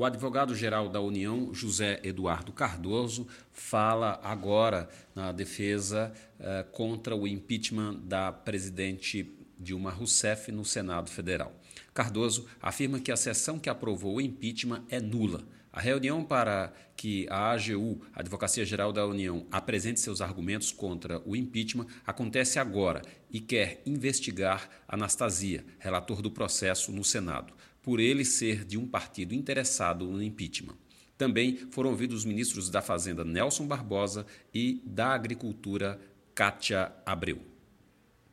O advogado-geral da União, José Eduardo Cardoso, fala agora na defesa eh, contra o impeachment da presidente Dilma Rousseff no Senado Federal. Cardoso afirma que a sessão que aprovou o impeachment é nula. A reunião para que a AGU, a Advocacia Geral da União, apresente seus argumentos contra o impeachment acontece agora e quer investigar Anastasia, relator do processo no Senado por ele ser de um partido interessado no impeachment. Também foram ouvidos os ministros da Fazenda Nelson Barbosa e da Agricultura Cátia Abreu.